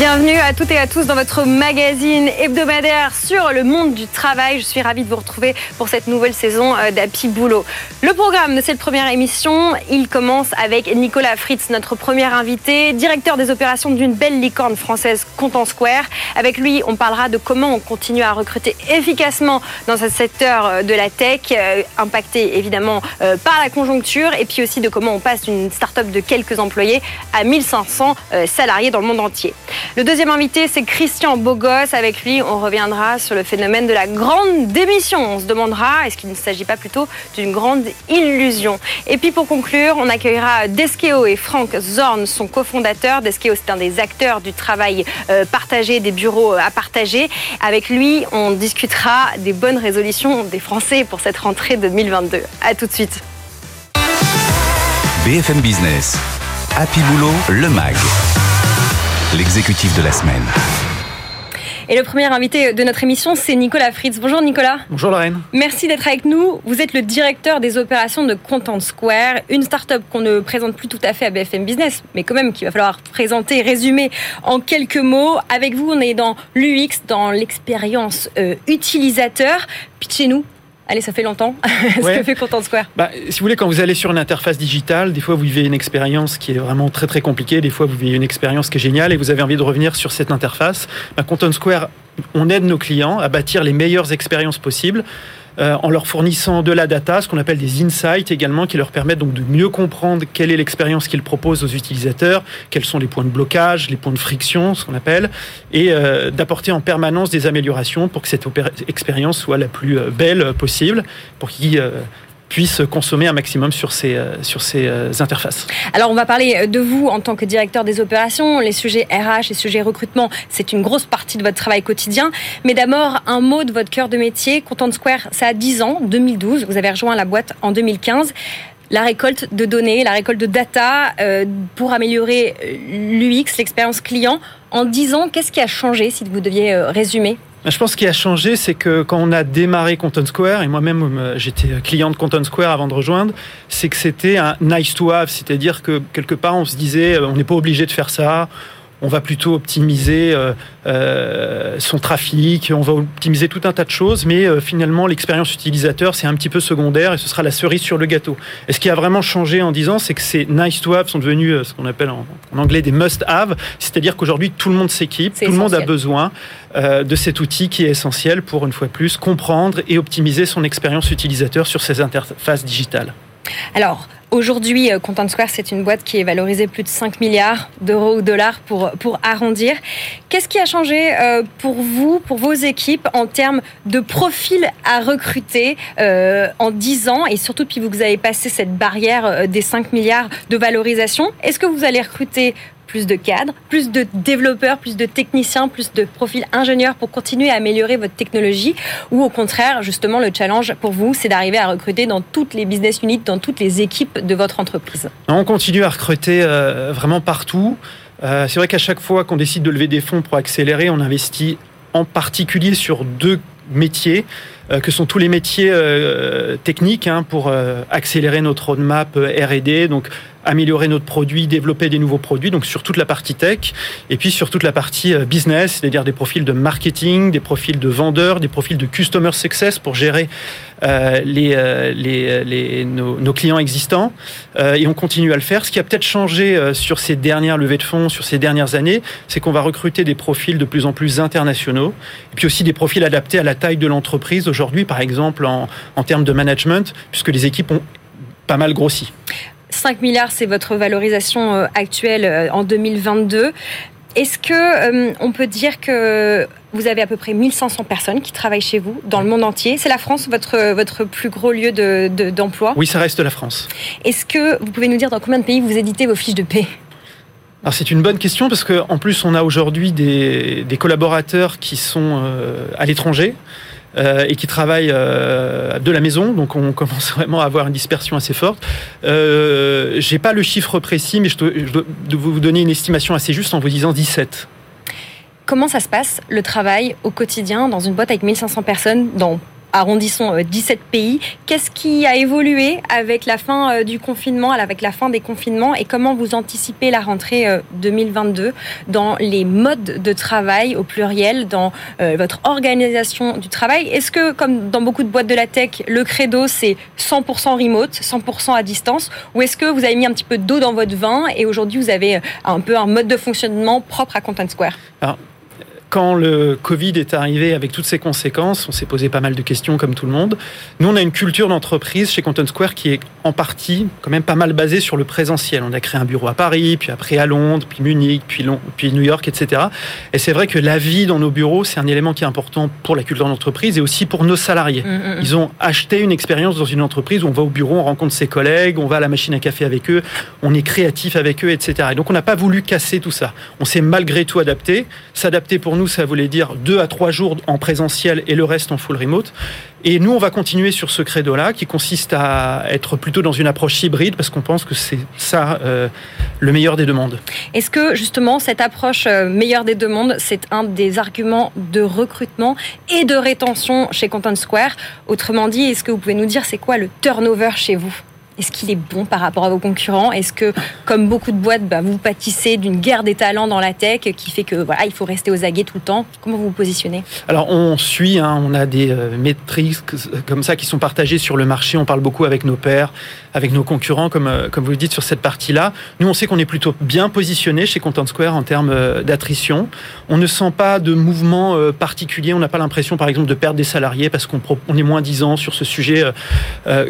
Bienvenue à toutes et à tous dans votre magazine hebdomadaire sur le monde du travail. Je suis ravie de vous retrouver pour cette nouvelle saison euh, d'Happy Boulot. Le programme de cette première émission, il commence avec Nicolas Fritz, notre premier invité, directeur des opérations d'une belle licorne française, Content Square. Avec lui, on parlera de comment on continue à recruter efficacement dans ce secteur euh, de la tech, euh, impacté évidemment par la conjoncture, et puis aussi de comment on passe d'une start-up de quelques employés à 1500 salariés dans le monde entier. Le deuxième invité, c'est Christian Bogos. Avec lui, on reviendra sur le phénomène de la grande démission. On se demandera, est-ce qu'il ne s'agit pas plutôt d'une grande illusion? Et puis pour conclure, on accueillera Deskeo et Frank Zorn, son cofondateur. Deskeo, c'est un des acteurs du travail euh, partagé, des bureaux euh, à partager. Avec lui, on discutera des bonnes résolutions des Français pour cette rentrée 2022. A tout de suite. BFM Business. Happy Boulot, le MAG l'exécutif de la semaine. Et le premier invité de notre émission, c'est Nicolas Fritz. Bonjour Nicolas. Bonjour Lorraine. Merci d'être avec nous. Vous êtes le directeur des opérations de Content Square, une start-up qu'on ne présente plus tout à fait à BFM Business, mais quand même qu'il va falloir présenter, résumer en quelques mots. Avec vous, on est dans l'UX, dans l'expérience euh, utilisateur. Pitchez-nous allez, ça fait longtemps, ce que fait Content Square? Bah, Si vous voulez, quand vous allez sur une interface digitale, des fois vous vivez une expérience qui est vraiment très très compliquée, des fois vous vivez une expérience qui est géniale et vous avez envie de revenir sur cette interface. Bah, Content Square, on aide nos clients à bâtir les meilleures expériences possibles euh, en leur fournissant de la data, ce qu'on appelle des insights également, qui leur permettent donc de mieux comprendre quelle est l'expérience qu'ils proposent aux utilisateurs, quels sont les points de blocage, les points de friction, ce qu'on appelle, et euh, d'apporter en permanence des améliorations pour que cette expérience soit la plus euh, belle possible, pour qu'ils puissent consommer un maximum sur ces, euh, sur ces euh, interfaces. Alors on va parler de vous en tant que directeur des opérations. Les sujets RH, les sujets recrutement, c'est une grosse partie de votre travail quotidien. Mais d'abord, un mot de votre cœur de métier. Content Square, ça a 10 ans, 2012. Vous avez rejoint la boîte en 2015 la récolte de données, la récolte de data euh, pour améliorer l'UX, l'expérience client. En 10 ans, qu'est-ce qui a changé si vous deviez résumer? Je pense qu'il a changé, c'est que quand on a démarré Content Square, et moi-même euh, j'étais client de Content Square avant de rejoindre, c'est que c'était un nice to have, c'est-à-dire que quelque part on se disait euh, on n'est pas obligé de faire ça, on va plutôt optimiser euh, euh, son trafic, on va optimiser tout un tas de choses, mais euh, finalement l'expérience utilisateur c'est un petit peu secondaire et ce sera la cerise sur le gâteau. Et ce qui a vraiment changé en 10 ans, c'est que ces nice to have sont devenus ce qu'on appelle en, anglais des must have, c'est-à-dire qu'aujourd'hui tout le monde s'équipe, tout le monde a besoin de cet outil qui est essentiel pour une fois plus comprendre et optimiser son expérience utilisateur sur ces interfaces digitales. Alors, aujourd'hui, euh, Content Square, c'est une boîte qui est valorisée plus de 5 milliards d'euros ou dollars pour, pour arrondir. Qu'est-ce qui a changé euh, pour vous, pour vos équipes, en termes de profil à recruter euh, en 10 ans? Et surtout depuis que vous avez passé cette barrière des 5 milliards de valorisation Est-ce que vous allez recruter plus de cadres, plus de développeurs, plus de techniciens, plus de profils ingénieurs pour continuer à améliorer votre technologie Ou au contraire, justement, le challenge pour vous, c'est d'arriver à recruter dans toutes les business units, dans toutes les équipes de votre entreprise On continue à recruter euh, vraiment partout. Euh, c'est vrai qu'à chaque fois qu'on décide de lever des fonds pour accélérer, on investit en particulier sur deux métiers euh, que sont tous les métiers techniques hein, pour accélérer notre roadmap R&D. Donc améliorer notre produit, développer des nouveaux produits, donc sur toute la partie tech, et puis sur toute la partie euh, business, c'est-à-dire des profils de marketing, des profils de vendeurs, des profils de customer success pour gérer euh, les, euh, les, les nos, clients existants. et on continue à le faire. Ce qui a peut-être changé sur ces dernières levées de fonds, sur ces dernières années, c'est qu'on va recruter des profils de plus en plus internationaux, et puis aussi des profils adaptés à la taille de l'entreprise. Aujourd'hui, par exemple, en, en termes de management, puisque les équipes ont pas mal grossi. 5 milliards, c'est votre valorisation euh, actuelle euh, en 2022. Est-ce que euh, on peut dire que vous avez à peu près 1500 personnes qui travaillent chez vous dans le monde entier? C'est la France votre votre plus gros lieu d'emploi? Oui, ça reste la France. Est-ce que vous pouvez nous dire dans combien de pays vous éditez vos fiches de paix alors c'est une bonne question parce qu'en plus on a aujourd'hui des, collaborateurs qui sont à l'étranger. Euh, et qui travaillent euh, de la maison, donc on commence vraiment à avoir une dispersion assez forte. Euh, J'ai pas le chiffre précis, mais je dois, vous donner une estimation assez juste en vous disant 17 comment ça se passe le travail au quotidien dans une boîte avec 1500 personnes dans arrondissons 17 euh, pays. Qu'est-ce qui a évolué avec la fin euh, du confinement, avec la fin des confinements et comment vous anticipez la rentrée 2022 euh, dans les modes de travail au pluriel, dans votre organisation du travail? Est-ce que, comme dans beaucoup de boîtes de la tech, le credo c'est 100% remote, 100% à distance? Ou est-ce que vous avez mis un petit peu d'eau dans votre vin et aujourd'hui vous avez un peu un mode de fonctionnement propre à Content Square? Quand le Covid est arrivé avec toutes ses conséquences, on s'est posé pas mal de questions comme tout le monde. Nous, on a une culture d'entreprise chez Content Square qui est en partie quand même pas mal basée sur le présentiel. On a créé un bureau à Paris, puis après à Londres, puis Munich, puis, puis New York, etc. Et c'est vrai que la vie dans nos bureaux, c'est un élément qui est important pour la culture d'entreprise et aussi pour nos salariés. Mm, mm, mm. Ils ont acheté une expérience dans une entreprise où on va au bureau, on rencontre ses collègues, on va à la machine à café avec eux, on est créatif avec eux, etc. Et donc on n'a pas voulu casser tout ça. On s'est malgré tout adapté. S'adapter pour nous, nous, ça voulait dire deux à trois jours en présentiel et le reste en full remote. Et nous, on va continuer sur ce credo-là, qui consiste à être plutôt dans une approche hybride, parce qu'on pense que c'est ça euh, le meilleur des deux mondes. Est-ce que justement cette approche euh, meilleure des deux mondes, c'est un des arguments de recrutement et de rétention chez Content Square? Autrement dit, est-ce que vous pouvez nous dire c'est quoi le turnover chez vous? Est-ce qu'il est bon par rapport à vos concurrents? Est-ce que, comme beaucoup de boîtes, bah, vous pâtissez d'une guerre des talents dans la tech qui fait que voilà, il faut rester aux aguets tout le temps? Comment vous vous positionnez? Alors, on suit, hein, on a des euh, métriques comme ça qui sont partagées sur le marché. On parle beaucoup avec nos pairs, avec nos concurrents, comme, euh, comme vous le dites, sur cette partie-là. Nous, on sait qu'on est plutôt bien positionné chez Content Square en termes euh, d'attrition. On ne sent pas de mouvement particulier. On n'a pas l'impression, par exemple, de perdre des salariés parce qu'on on est moins disant sur ce sujet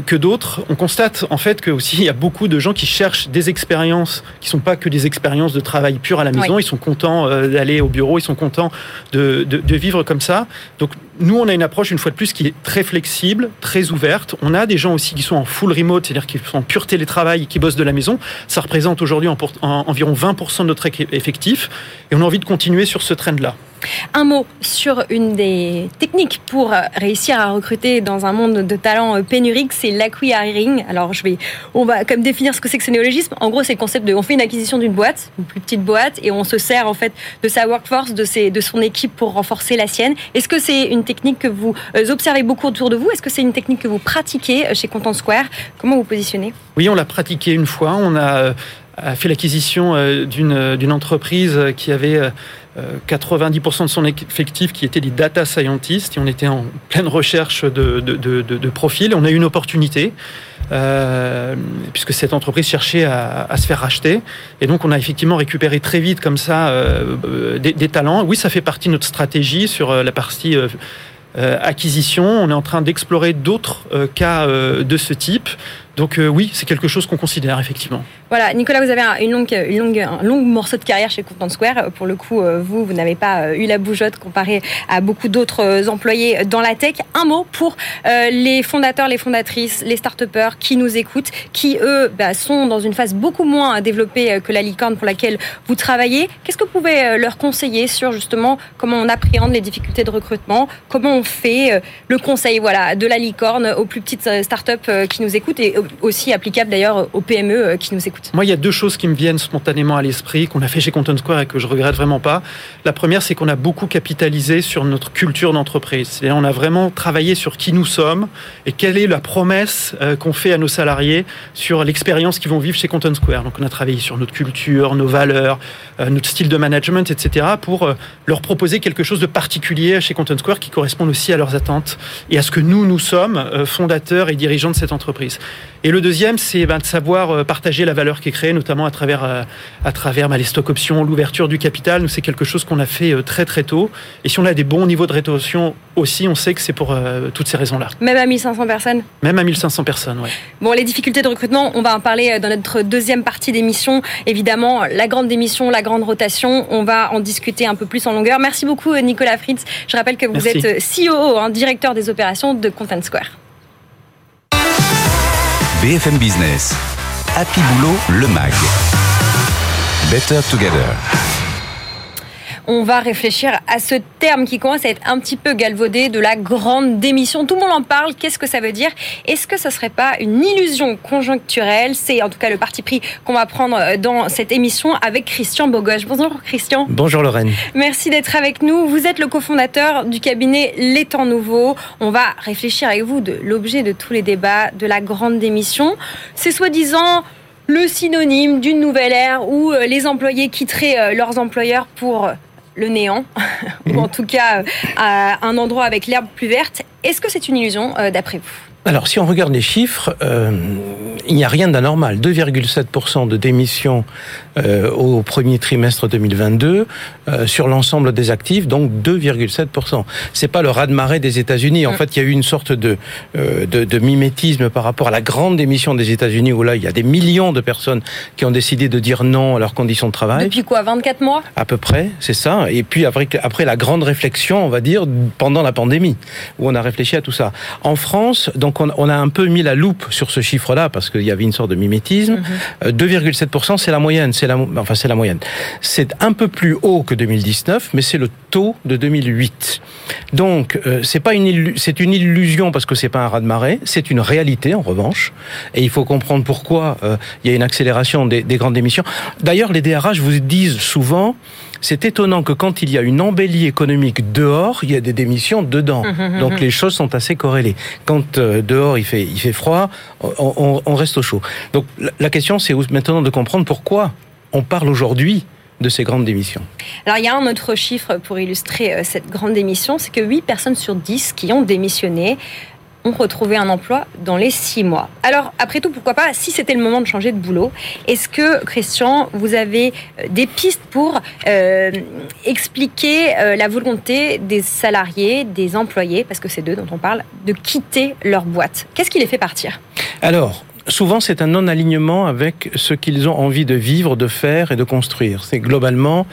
que d'autres. On constate, en fait que aussi il y a beaucoup de gens qui cherchent des expériences qui sont pas que des expériences de travail pur à la maison. Ils sont contents euh, d'aller au bureau, ils sont contents de, de, vivre comme ça. Donc nous, on a une approche une fois de plus qui est très flexible, très ouverte. On a des gens aussi qui sont en full remote, c'est-à-dire qui sont en pur télétravail, qui bossent de la maison. Ça représente aujourd'hui en, environ 20% de notre effectif, et on a envie de continuer sur ce trend-là. Un mot sur une des techniques pour réussir à recruter dans un monde de talents pénuriques, c'est l'acquiring. Alors, je vais, on va comme définir ce que c'est que ce néologisme. En gros, c'est le concept de, on fait une acquisition d'une boîte, une plus petite boîte, et on se sert en fait de sa workforce, de, ses, de son équipe pour renforcer la sienne. Est-ce que c'est une technique que vous euh, observez beaucoup autour de vous? Est-ce que c'est une technique que vous pratiquez euh, chez Content Square? Comment vous positionnez? Oui, on l'a pratiqué une fois. On a euh, fait l'acquisition d'une entreprise qui avait 90% de son effectif qui était des data scientists et on était en pleine recherche de, de, profils. On a eu une opportunité euh, puisque cette entreprise cherchait à, se faire racheter et donc on a effectivement récupéré très vite comme ça euh, des, talents. Oui, ça fait partie de notre stratégie sur euh, la partie acquisition. On est en train d'explorer d'autres cas de ce type. Donc oui, c'est quelque chose qu'on considère effectivement. Voilà, Nicolas, vous avez longue, une longue, un long morceau de carrière chez Content Square. Pour le coup, euh, vous, vous n'avez pas euh, eu la bougeotte comparé à beaucoup d'autres euh, employés dans la tech. Un mot pour les fondateurs, les fondatrices, les start qui nous écoutent, qui eux bah, sont dans une phase beaucoup moins développée que la licorne pour laquelle vous travaillez. Qu'est-ce que vous pouvez leur conseiller sur justement comment on appréhende les difficultés de recrutement, comment on fait le conseil voilà de la licorne aux plus petites startups qui nous écoutent aussi applicable d'ailleurs aux PME qui nous écoutent. Moi, il y a deux choses qui me viennent spontanément à l'esprit, qu'on a fait chez Content Square et que je regrette vraiment pas. La première, c'est qu'on a beaucoup capitalisé sur notre culture d'entreprise. On a vraiment travaillé sur qui nous sommes et quelle est la promesse euh, qu'on fait à nos salariés sur l'expérience qu'ils vont vivre chez Content Square. Donc, on a travaillé sur notre culture, nos valeurs, euh, notre style de management, etc., pour euh, leur proposer quelque chose de particulier chez Content Square qui corresponde aussi à leurs attentes et à ce que nous, nous sommes, fondateurs et dirigeants de cette entreprise. Et le deuxième, c'est ben, de savoir partager la valeur qui est créée, notamment à travers, euh, à travers bah, les stock options, l'ouverture du capital. Nous, c'est quelque chose qu'on a fait euh, très très tôt. Et si on a des bons niveaux de rétention aussi, on sait que c'est pour euh, toutes ces raisons-là. Même à 1500 personnes? Même à 1500 personnes, oui. Bon, les difficultés de recrutement, on va en parler dans notre deuxième partie d'émission. Évidemment, la grande démission, la grande rotation, on va en discuter un peu plus en longueur. Merci beaucoup, Nicolas Fritz. Je rappelle que vous êtes CEO, hein, directeur des opérations de Content Square. BFM Business. Happy Boulot, le MAG. Better Together. On va réfléchir à ce terme qui commence à être un petit peu galvaudé de la grande démission. Tout le monde en parle. Qu'est-ce que ça veut dire? Est-ce que ce serait pas une illusion conjoncturelle? C'est en tout cas le parti pris qu'on va prendre dans cette émission avec Christian Bogoche. Bonjour Christian. Bonjour Lorraine. Merci d'être avec nous. Vous êtes le cofondateur du cabinet Les Temps Nouveaux. On va réfléchir avec vous de l'objet de tous les débats de la grande démission. C'est soi-disant le synonyme d'une nouvelle ère où euh, les employés quitteraient euh, leurs employeurs pour euh, le néant, ou en tout cas à un endroit avec l'herbe plus verte. Est-ce que c'est une illusion d'après vous? Alors, si on regarde les chiffres, euh, il n'y a rien d'anormal. 2,7% de démissions euh, au premier trimestre 2022 euh, sur l'ensemble des actifs, donc 2,7%. C'est pas le raz-de-marée des États-Unis. En mm. fait, il y a eu une sorte de, de, de, mimétisme par rapport à la grande démission des États-Unis, où là, il y a des millions de personnes qui ont décidé de dire non à leurs conditions de travail. Depuis quoi 24 mois? À peu près, c'est ça. Et puis après, après la grande réflexion, on va dire, pendant la pandémie, où on a réfléchi à tout ça. En France, donc donc on, a un peu mis la loupe sur ce chiffre-là parce qu'il y avait une sorte de mimétisme. 2,7%, mhm. euh, c'est la moyenne. C'est la, enfin, c'est la moyenne. C'est un peu plus haut que 2019, mais c'est le taux de 2008. Donc, euh, c'est pas une c'est une illusion parce que c'est pas un raz de marée. C'est une réalité en revanche, et il faut comprendre pourquoi euh, il y a une accélération des, des grandes émissions. D'ailleurs, les DRH vous disent souvent c'est étonnant que quand il y a une embellie économique dehors, il y a des démissions dedans. Hum, hum, Donc les choses sont assez corrélées. Quand euh, dehors il fait, il fait froid, on, on reste au chaud. Donc la question c'est maintenant de comprendre pourquoi on parle aujourd'hui de ces grandes démissions. Alors il y a un autre chiffre pour illustrer euh, cette grande démission, c'est que 8 personnes sur 10 qui ont démissionné ont retrouvé un emploi dans les six mois. Alors, après tout, pourquoi pas, si c'était le moment de changer de boulot, est-ce que, Christian, vous avez euh, des pistes pour euh, expliquer euh, la volonté des salariés, des employés, parce que c'est d'eux dont on parle, de quitter leur boîte? Qu'est-ce qui les fait partir? Alors, souvent c'est un non-alignement avec ce qu'ils ont envie de vivre, de faire et de construire. C'est globalement,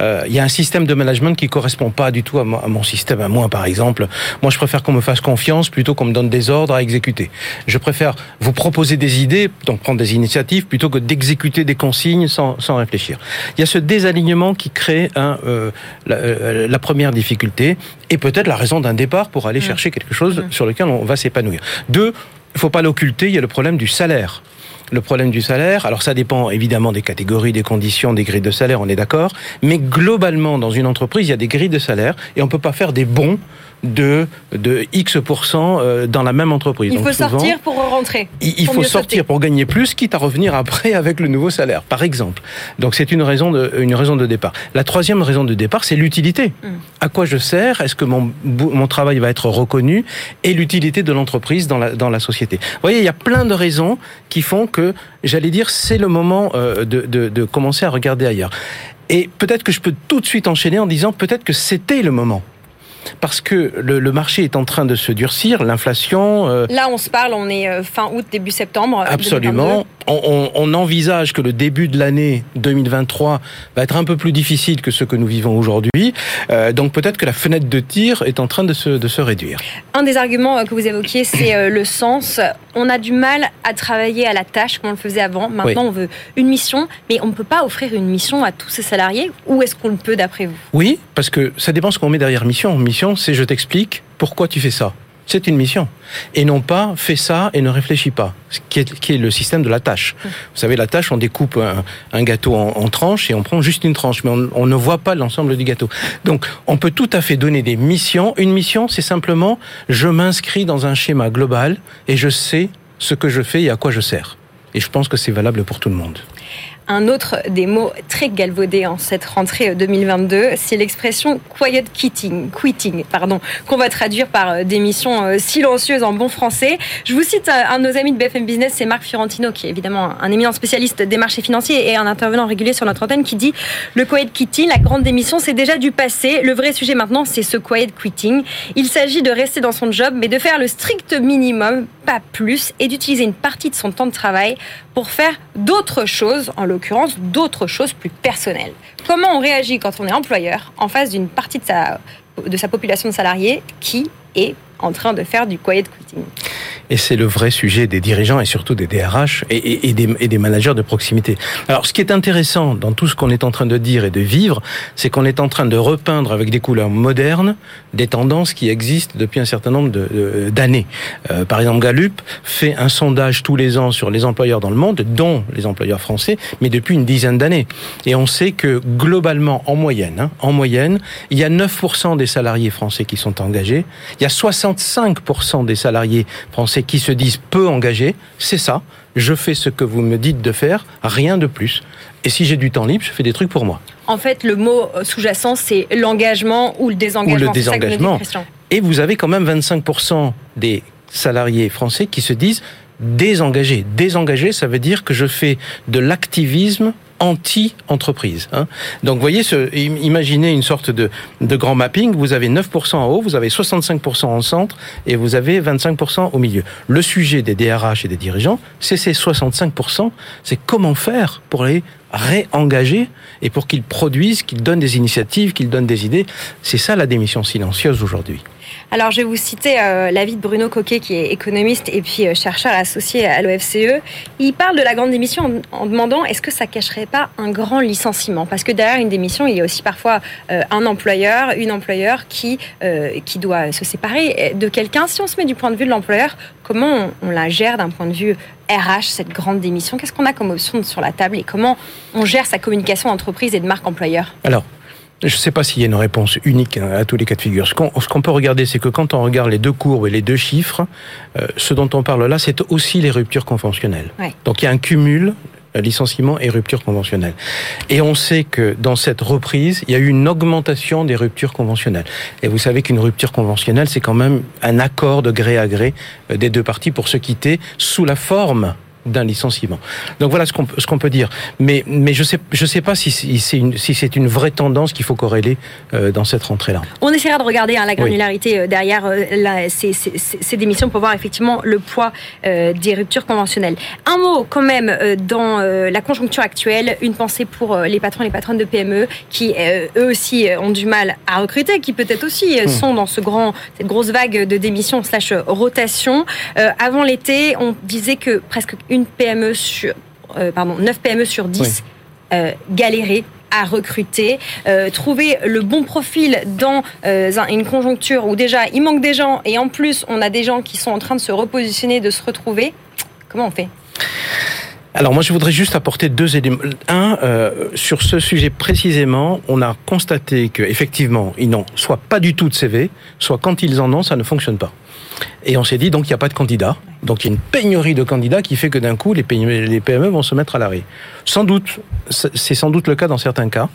euh, il y a un système de management qui correspond pas du tout à, mon système, à moi par exemple. Moi je préfère qu'on me fasse confiance plutôt qu'on me donne des ordres à exécuter. Je préfère vous proposer des idées, donc prendre des initiatives, plutôt que d'exécuter des consignes sans, sans, réfléchir. Il y a ce désalignement qui crée un, euh, la, euh, la, première difficulté et peut-être la raison d'un départ pour aller mmh. chercher quelque chose mmh. sur lequel on va s'épanouir. Deux, il ne faut pas l'occulter, il y a le problème du salaire. Le problème du salaire, alors ça dépend évidemment des catégories, des conditions, des grilles de salaire, on est d'accord, mais globalement dans une entreprise, il y a des grilles de salaire et on ne peut pas faire des bons de, de X% euh, dans la même entreprise. Il faut sortir pour rentrer. Il, faut sortir pour gagner plus, quitte à revenir après avec le nouveau salaire, par exemple. Donc c'est une raison de, une raison de départ. La troisième raison de départ, c'est l'utilité. Mm. À quoi je sers? Est-ce que mon, mon travail va être reconnu? Et l'utilité de l'entreprise dans la, dans la société. Vous voyez, il y a plein de raisons qui font que, j'allais dire, c'est le moment euh, de, de, de commencer à regarder ailleurs. Et peut-être que je peux tout de suite enchaîner en disant peut-être que c'était le moment parce que le, marché est en train de se durcir, l'inflation. Euh, Là, on se parle, on est euh, fin août, début septembre. Absolument. On, on, envisage que le début de l'année 2023 va être un peu plus difficile que ce que nous vivons aujourd'hui. Euh, donc peut-être que la fenêtre de tir est en train de se, de se réduire. Un des arguments que vous évoquiez, c'est le sens. On a du mal à travailler à la tâche comme on le faisait avant. Maintenant, on veut une mission, mais on ne peut pas offrir une mission à tous ces salariés. Où est-ce qu'on le peut d'après vous? Oui, parce que ça dépend ce qu'on met derrière mission mission, c'est je t'explique pourquoi tu fais ça. C'est une mission. Et non pas fais ça et ne réfléchis pas, ce qui est, qui est le système de la tâche. Vous savez, la tâche, on découpe un, gâteau en, tranches et on prend juste une tranche, mais on, on ne voit pas l'ensemble du gâteau. Donc, on peut tout à fait donner des missions. Une mission, c'est simplement, je m'inscris dans un schéma global et je sais ce que je fais et à quoi je sers. Et je pense que c'est valable pour tout le monde. Un autre des mots très galvaudés en cette rentrée 2022, c'est l'expression quiet quitting, quitting, pardon, qu'on va traduire par euh, démission euh, silencieuse en bon français. Je vous cite euh, un de nos amis de BFM Business, c'est Marc Fiorentino, qui est évidemment un éminent spécialiste des marchés financiers et un intervenant régulier sur notre antenne, qui dit le quiet quitting, la grande démission, c'est déjà du passé. Le vrai sujet maintenant, c'est ce quiet quitting. Il s'agit de rester dans son job, mais de faire le strict minimum, pas plus, et d'utiliser une partie de son temps de travail pour faire d'autres choses, en d'autres choses plus personnelles. Comment on réagit quand on est employeur en face d'une partie de sa, de sa population de salariés qui est en train de faire du quiet quitting Et c'est le vrai sujet des dirigeants et surtout des DRH et, des, et, des, managers de proximité. Alors, ce qui est intéressant dans tout ce qu'on est en train de dire et de vivre, c'est qu'on est en train de repeindre avec des couleurs modernes des tendances qui existent depuis un certain nombre d'années. Euh, par exemple, Gallup fait un sondage tous les ans sur les employeurs dans le monde, dont les employeurs français, mais depuis une dizaine d'années. Et on sait que globalement, en moyenne, hein, en moyenne, il y a 9% des salariés français qui sont engagés, il y a 65% des salariés français qui se disent peu engagés, c'est ça. Je fais ce que vous me dites de faire, rien de plus. Et si j'ai du temps libre, je fais des trucs pour moi. En fait, le mot sous-jacent, c'est l'engagement ou le désengagement. Ou le désengagement. Et vous avez quand même 25% des salariés français qui se disent désengagés. Désengagés, ça veut dire que je fais de l'activisme anti-entreprise. Hein. Donc, vous voyez, imaginez une sorte de, de grand mapping. Vous avez 9% en haut, vous avez 65% en centre et vous avez 25% au milieu. Le sujet des DRH et des dirigeants, c'est ces 65%. C'est comment faire pour les réengager et pour qu'ils produisent, qu'ils donnent des initiatives, qu'ils donnent des idées. C'est ça la démission silencieuse aujourd'hui. Alors, je vais vous citer euh, l'avis de Bruno Coquet, qui est économiste et puis euh, chercheur associé à l'OFCE. Il parle de la grande démission en, demandant est-ce que ça cacherait pas un grand licenciement? Parce que derrière une démission, il y a aussi parfois euh, un employeur, une employeur qui, qui doit se séparer de quelqu'un. Si on se met du point de vue de l'employeur, comment on, la gère d'un point de vue RH, cette grande démission? Qu'est-ce qu'on a comme option sur la table et comment on gère sa communication entreprise et de marque employeur? Alors, je ne sais pas s'il y a une réponse unique à tous les cas de figure. Ce qu'on peut regarder, c'est que quand on regarde les deux courbes et les deux chiffres, euh, ce dont on parle là, c'est aussi les ruptures conventionnelles. Donc il y a un cumul euh, licenciement et rupture conventionnelle. Et on sait que dans cette reprise, il y a eu une augmentation des ruptures conventionnelles. Et vous savez qu'une rupture conventionnelle, c'est quand même un accord de gré à gré euh, des deux parties pour se quitter sous la forme d'un licenciement. Donc voilà ce qu'on ce qu'on peut dire. Mais mais je sais je sais pas si, c'est une si c'est une vraie tendance qu'il faut corréler euh, dans cette rentrée là. On essaiera de regarder hein, la granularité euh, derrière euh, la, ces, ces, ces, démissions pour voir effectivement le poids des ruptures conventionnelles. Un mot quand même dans la conjoncture actuelle, une pensée pour les patrons et les patronnes de PME qui eux aussi ont du mal à recruter, qui peut-être aussi hmm. sont dans ce grand cette grosse vague de démissions slash rotation. avant l'été, on disait que presque une PME sur, euh, pardon, 9 PME sur 10 euh, galéraient à recruter, euh, trouver le bon profil dans une conjoncture où déjà il manque des gens et en plus on a des gens qui sont en train de se repositionner, de se retrouver. Comment on fait? Alors moi je voudrais juste apporter deux éléments. Un, sur ce sujet précisément, on a constaté que effectivement ils n'ont soit pas du tout de CV, soit quand ils en ont, ça ne fonctionne pas. Et on s'est dit, donc il n'y a pas de candidat. Donc il y a une pénurie de candidats qui fait que d'un coup, les PME, vont se mettre à l'arrêt. Sans doute, c'est sans doute le cas dans certains cas,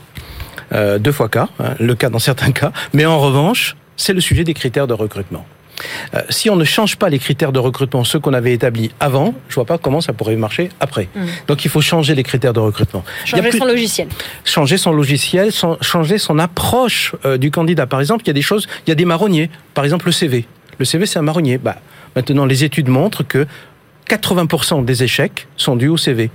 euh, deux fois cas, hein, le cas dans certains cas. Mais en revanche, c'est le sujet des critères de recrutement. Euh, si on ne change pas les critères de recrutement, ceux qu'on avait établis avant, je vois pas comment ça pourrait marcher après. Mmh. Donc il faut changer les critères de recrutement. Changer son logiciel. Changer son logiciel, changer son approche euh, du candidat. Par exemple, il y a des choses, il y a des marronniers. Par exemple, le CV. Le CV, c'est un marronnier. Bah, maintenant, les études montrent que 80% des échecs sont dus au CV.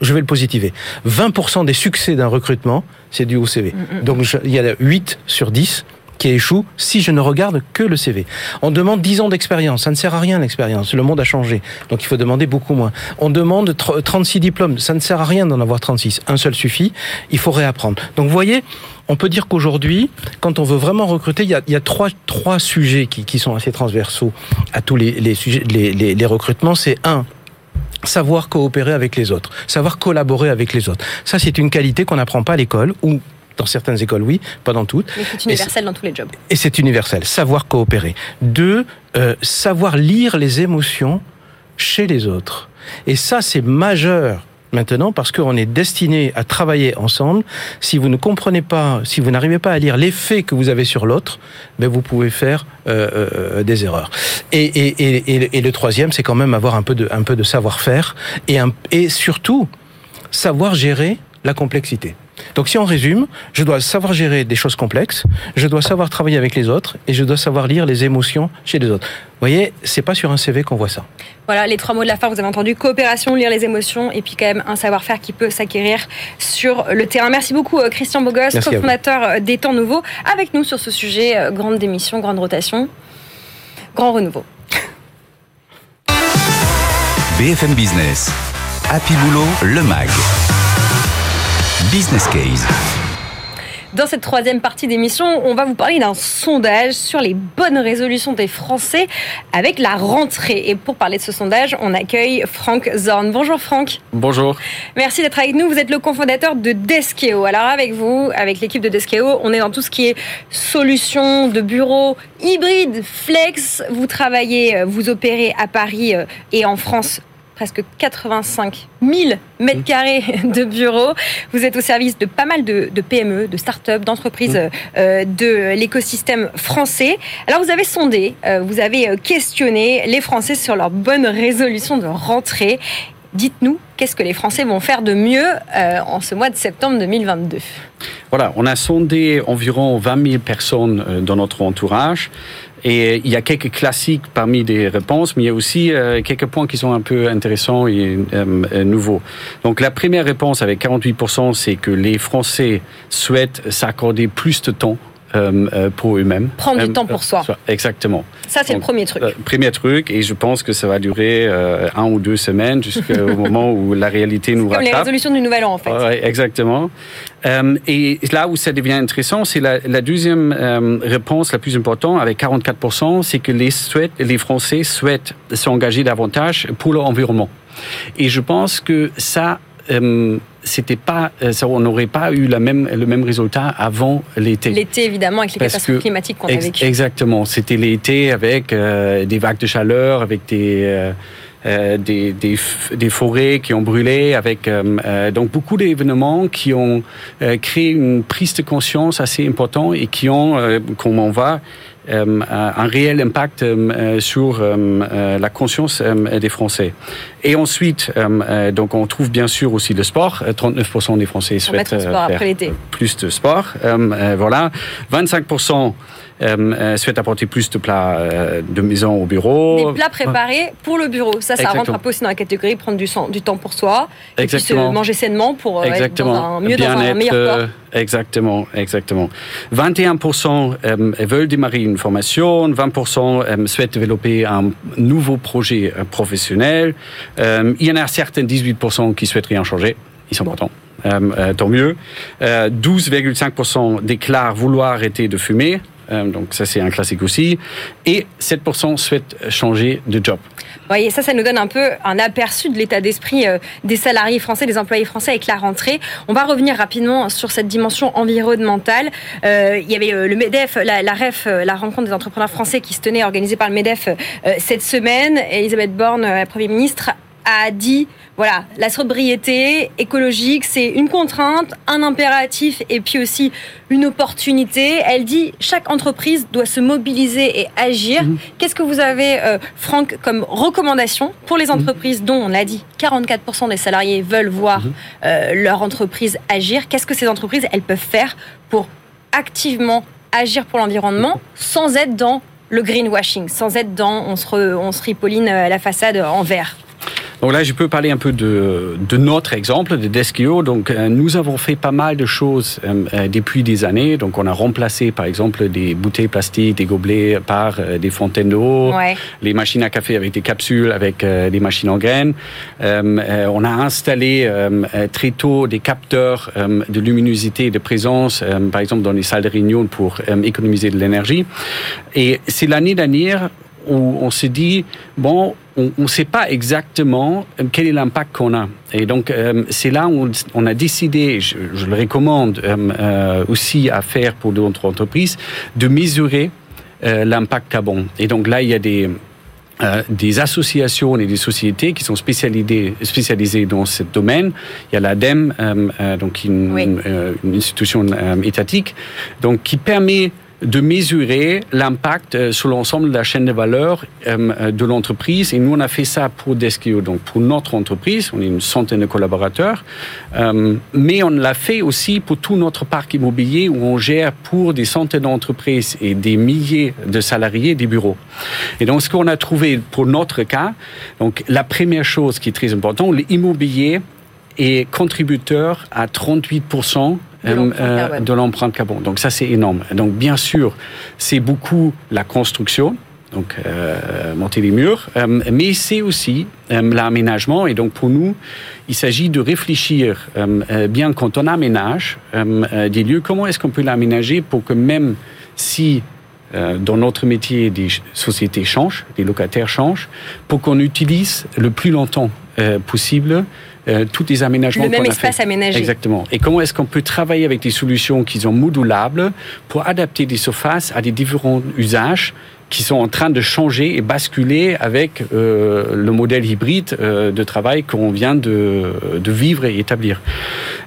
Je vais le positiver. 20% des succès d'un recrutement, c'est dû au CV. Mm, mm, Donc, il y a 8 sur 10 qui échoue si je ne regarde que le CV. On demande 10 ans d'expérience. Ça ne sert à rien l'expérience. Le monde a changé. Donc il faut demander beaucoup moins. On demande 36 diplômes. Ça ne sert à rien d'en avoir 36. Un seul suffit. Il faut réapprendre. Donc vous voyez, on peut dire qu'aujourd'hui, quand on veut vraiment recruter, il y a, trois, trois sujets qui, qui, sont assez transversaux à tous les, sujets, les, les recrutements. C'est un, savoir coopérer avec les autres, savoir collaborer avec les autres. Ça, c'est une qualité qu'on n'apprend pas à l'école ou dans certaines écoles, oui, pas dans toutes. Mais c'est universel dans tous les jobs. Et c'est universel. Savoir coopérer. Deux, euh, savoir lire les émotions chez les autres. Et ça, c'est majeur maintenant parce qu'on est destiné à travailler ensemble. Si vous ne comprenez pas, si vous n'arrivez pas à lire l'effet que vous avez sur l'autre, ben vous pouvez faire euh, euh, des erreurs. Et, et, et, et, le troisième, c'est quand même avoir un peu de, un peu de savoir-faire et, et surtout savoir gérer la complexité. Donc si on résume, je dois savoir gérer des choses complexes, je dois savoir travailler avec les autres et je dois savoir lire les émotions chez les autres. Vous voyez, c'est pas sur un CV qu'on voit ça. Voilà, les trois mots de la fin, vous avez entendu coopération, lire les émotions et puis quand même un savoir-faire qui peut s'acquérir sur le terrain. Merci beaucoup euh, Christian Bogos, cofondateur euh, des Temps Nouveaux, avec nous sur ce sujet, euh, grande démission, grande rotation, grand renouveau. BFM Business. Happy Boulot, le MAG. Business Case. Dans cette troisième partie d'émission, on va vous parler d'un sondage sur les bonnes résolutions des Français avec la rentrée. Et pour parler de ce sondage, on accueille Franck Zorn. Bonjour Franck. Bonjour. Merci d'être avec nous. Vous êtes le cofondateur de Deskeo. Alors avec vous, avec l'équipe de Deskeo, on est dans tout ce qui est solutions de bureaux hybrides, flex. Vous travaillez, vous opérez à Paris euh, et en France presque 85 000 mètres carrés de bureaux. Vous êtes au service de pas mal de, PME, de start-up, d'entreprises mmh. euh, de l'écosystème français. Alors vous avez sondé, euh, vous avez euh, questionné les Français sur leur bonne résolution de rentrée. Dites-nous, qu'est-ce que les Français vont faire de mieux en ce mois de septembre 2022 Voilà, on a sondé environ 20 000 personnes dans notre entourage. Et il y a quelques classiques parmi les réponses, mais il y a aussi euh, quelques points qui sont un peu intéressants et euh, euh, nouveaux. Donc la première réponse avec 48%, c'est que les Français souhaitent s'accorder plus de temps euh, euh, pour eux-mêmes. Prendre du temps pour soi. Exactement. Ça, c'est le premier truc. premier truc, et je pense que ça va durer un ou deux semaines jusqu'au moment où la réalité nous rattrape. Comme les résolutions du Nouvel An, en fait. Exactement. et là où ça devient intéressant, c'est la, la, deuxième réponse la plus importante, avec 44%, c'est que les, souhaitent, les Français souhaitent s'engager davantage pour l'environnement. Et je pense que ça euh, c'était pas, euh, on n'aurait pas eu la même, le même résultat avant l'été. L'été, évidemment, avec les catastrophes climatiques qu'on a vécues. Exactement. C'était l'été avec euh, des vagues de chaleur, avec des, des, des, forêts qui ont brûlé, avec donc beaucoup d'événements qui ont créé une prise de conscience assez importante et qui ont, comme on va, un réel impact euh, sur euh, la conscience des Français. Et ensuite, donc on trouve bien sûr aussi le sport. 39% des Français souhaitent faire plus de sport. voilà, 25% euh, souhaite apporter plus de plats euh, de maison au bureau. Des plats préparés pour le bureau. Ça, ça rentre un peu aussi dans la catégorie prendre du, du temps pour soi. Et puis se manger sainement pour exactement. être dans un, mieux dans un meilleur corps. Exactement, exactement. 21% euh, veulent démarrer une formation, 20% euh, souhaitent développer un nouveau projet euh, professionnel. il y en a certains 18% qui souhaitent rien changer. Ils sont contents. tant mieux. 12,5% déclarent vouloir arrêter de fumer. Euh, donc ça c'est un classique aussi. Et 7% souhaitent changer de job. voyez, ça, ça nous donne un peu un aperçu de l'état d'esprit euh, des salariés français, des employés français avec la rentrée. On va revenir rapidement sur cette dimension environnementale. Euh, il y avait le MEDEF, la, REF, la rencontre des entrepreneurs français qui se tenait organisée par le MEDEF cette semaine. Elisabeth Borne, la Première ministre, a dit voilà, la sobriété écologique, c'est une contrainte, un impératif et puis aussi une opportunité. Elle dit chaque entreprise doit se mobiliser et agir. Mhm. Qu'est-ce que vous avez, euh, Franck, comme recommandation pour les mhm. entreprises dont, on l'a dit, 44% des salariés veulent voir mhm. euh, leur entreprise agir? Qu'est-ce que ces entreprises, elles peuvent faire pour activement agir pour l'environnement sans être dans le greenwashing, sans être dans on se, on se ripoline euh, la façade en vert? Donc là, je peux parler un peu de, de notre exemple, de Deskio. Donc, euh, nous avons fait pas mal de choses euh, euh, depuis des années. Donc, on a remplacé, par exemple, des bouteilles plastiques, des gobelets par des fontaines d'eau, les machines à café avec des capsules, avec des machines en graines. on a installé très tôt des capteurs de luminosité et de présence, par exemple, dans les salles de réunion pour économiser de l'énergie. Et c'est l'année dernière où on s'est dit, bon, on ne sait pas exactement euh, quel est l'impact qu'on a. Et donc, euh, c'est là où on a décidé, je, le recommande euh, aussi à faire pour d'autres entreprises, de mesurer l'impact carbone. Et donc là, il y a des, des associations et des sociétés qui sont spécialisées, spécialisées dans ce domaine. Il y a l'ADEME, donc une, une institution étatique, donc qui permet de mesurer l'impact euh, sur l'ensemble de la chaîne de valeur euh, euh, de l'entreprise. Et nous, on a fait ça pour Deskio, donc pour notre entreprise. On est une centaine de collaborateurs. mais on l'a fait aussi pour tout notre parc immobilier où on gère pour des centaines d'entreprises et des milliers de salariés des bureaux. Et donc, ce qu'on a trouvé pour notre cas, donc la première chose qui est très importante, l'immobilier est contributeur à 38 de l'empreinte carbone. Donc ça, c'est énorme. Donc bien sûr, c'est beaucoup la construction. donc euh, monter les murs, euh, mais c'est aussi euh, l'aménagement. Et donc pour nous, il s'agit de réfléchir euh, euh, bien quand on aménage euh, euh, des lieux, comment est-ce qu'on peut l'aménager pour que même si euh, dans notre métier des sociétés changent, des locataires changent, pour qu'on utilise le plus longtemps euh, possible euh, tous les aménagements Le même espace fait. aménagé. Exactement. Et comment est-ce qu'on peut travailler avec des solutions qui sont modulables pour adapter des surfaces à des différents usages qui sont en train de changer et basculer avec euh, le modèle hybride euh, de travail qu'on vient de, de vivre et établir.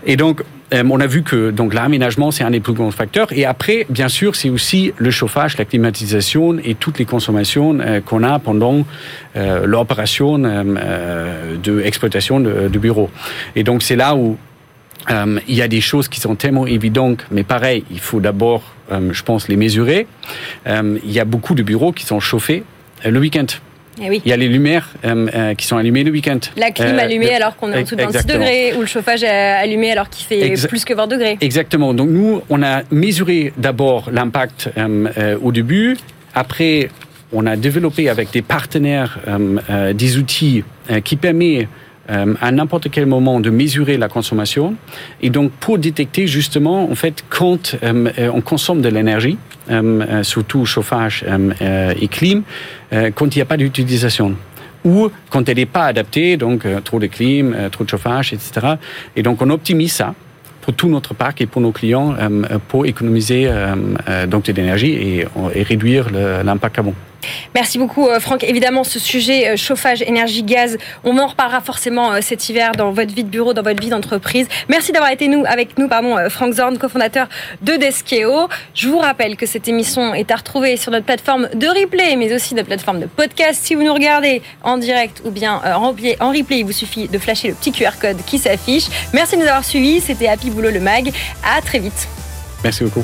Et donc, euh, on a vu que donc l'aménagement c'est un des plus grands facteurs. Et après, bien sûr, c'est aussi le chauffage, la climatisation et toutes les consommations euh, qu'on a pendant euh, l'opération euh, de bureaux. Et donc c'est là où il y a des choses qui sont tellement évidentes, mais pareil, il faut d'abord, je pense, les mesurer. Il y a beaucoup de bureaux qui sont chauffés le week-end. Eh oui. Il y a les lumières euh, euh, qui sont allumées le week-end. La clim Euh, allumée alors qu'on est en dessous de 26 Exactement. degrés ou le chauffage allumé alors qu'il fait Exa- plus que 20 degrés. Exactement. Donc nous, on a mesuré d'abord l'impact au début. Après, on a développé avec des partenaires des outils qui permettent euh, à n'importe quel moment de mesurer la consommation et donc pour détecter justement en fait quand euh, euh, on consomme de l'énergie, euh, euh, surtout chauffage euh, et clim, quand il n'y a pas d'utilisation ou quand elle n'est pas adaptée, donc trop de clim, trop de chauffage, etc. Et donc on optimise ça pour tout notre parc et pour nos clients pour économiser donc de l'énergie et, et réduire l'impact carbone. Merci beaucoup euh, Franck. Évidemment, ce sujet euh, chauffage, énergie, gaz, on en reparlera forcément euh, cet hiver dans votre vie de bureau, dans votre vie d'entreprise. Merci d'avoir été nous, avec nous, pardon, Franck Zorn, cofondateur de Deskeo. Je vous rappelle que cette émission est à retrouver sur notre plateforme de replay, mais aussi notre plateforme de podcast. Si vous nous regardez en direct ou bien en replay, il vous suffit de flasher le petit QR code qui s'affiche. Merci de nous avoir suivis. C'était Happy Boulot le Mag. À très vite. Merci beaucoup.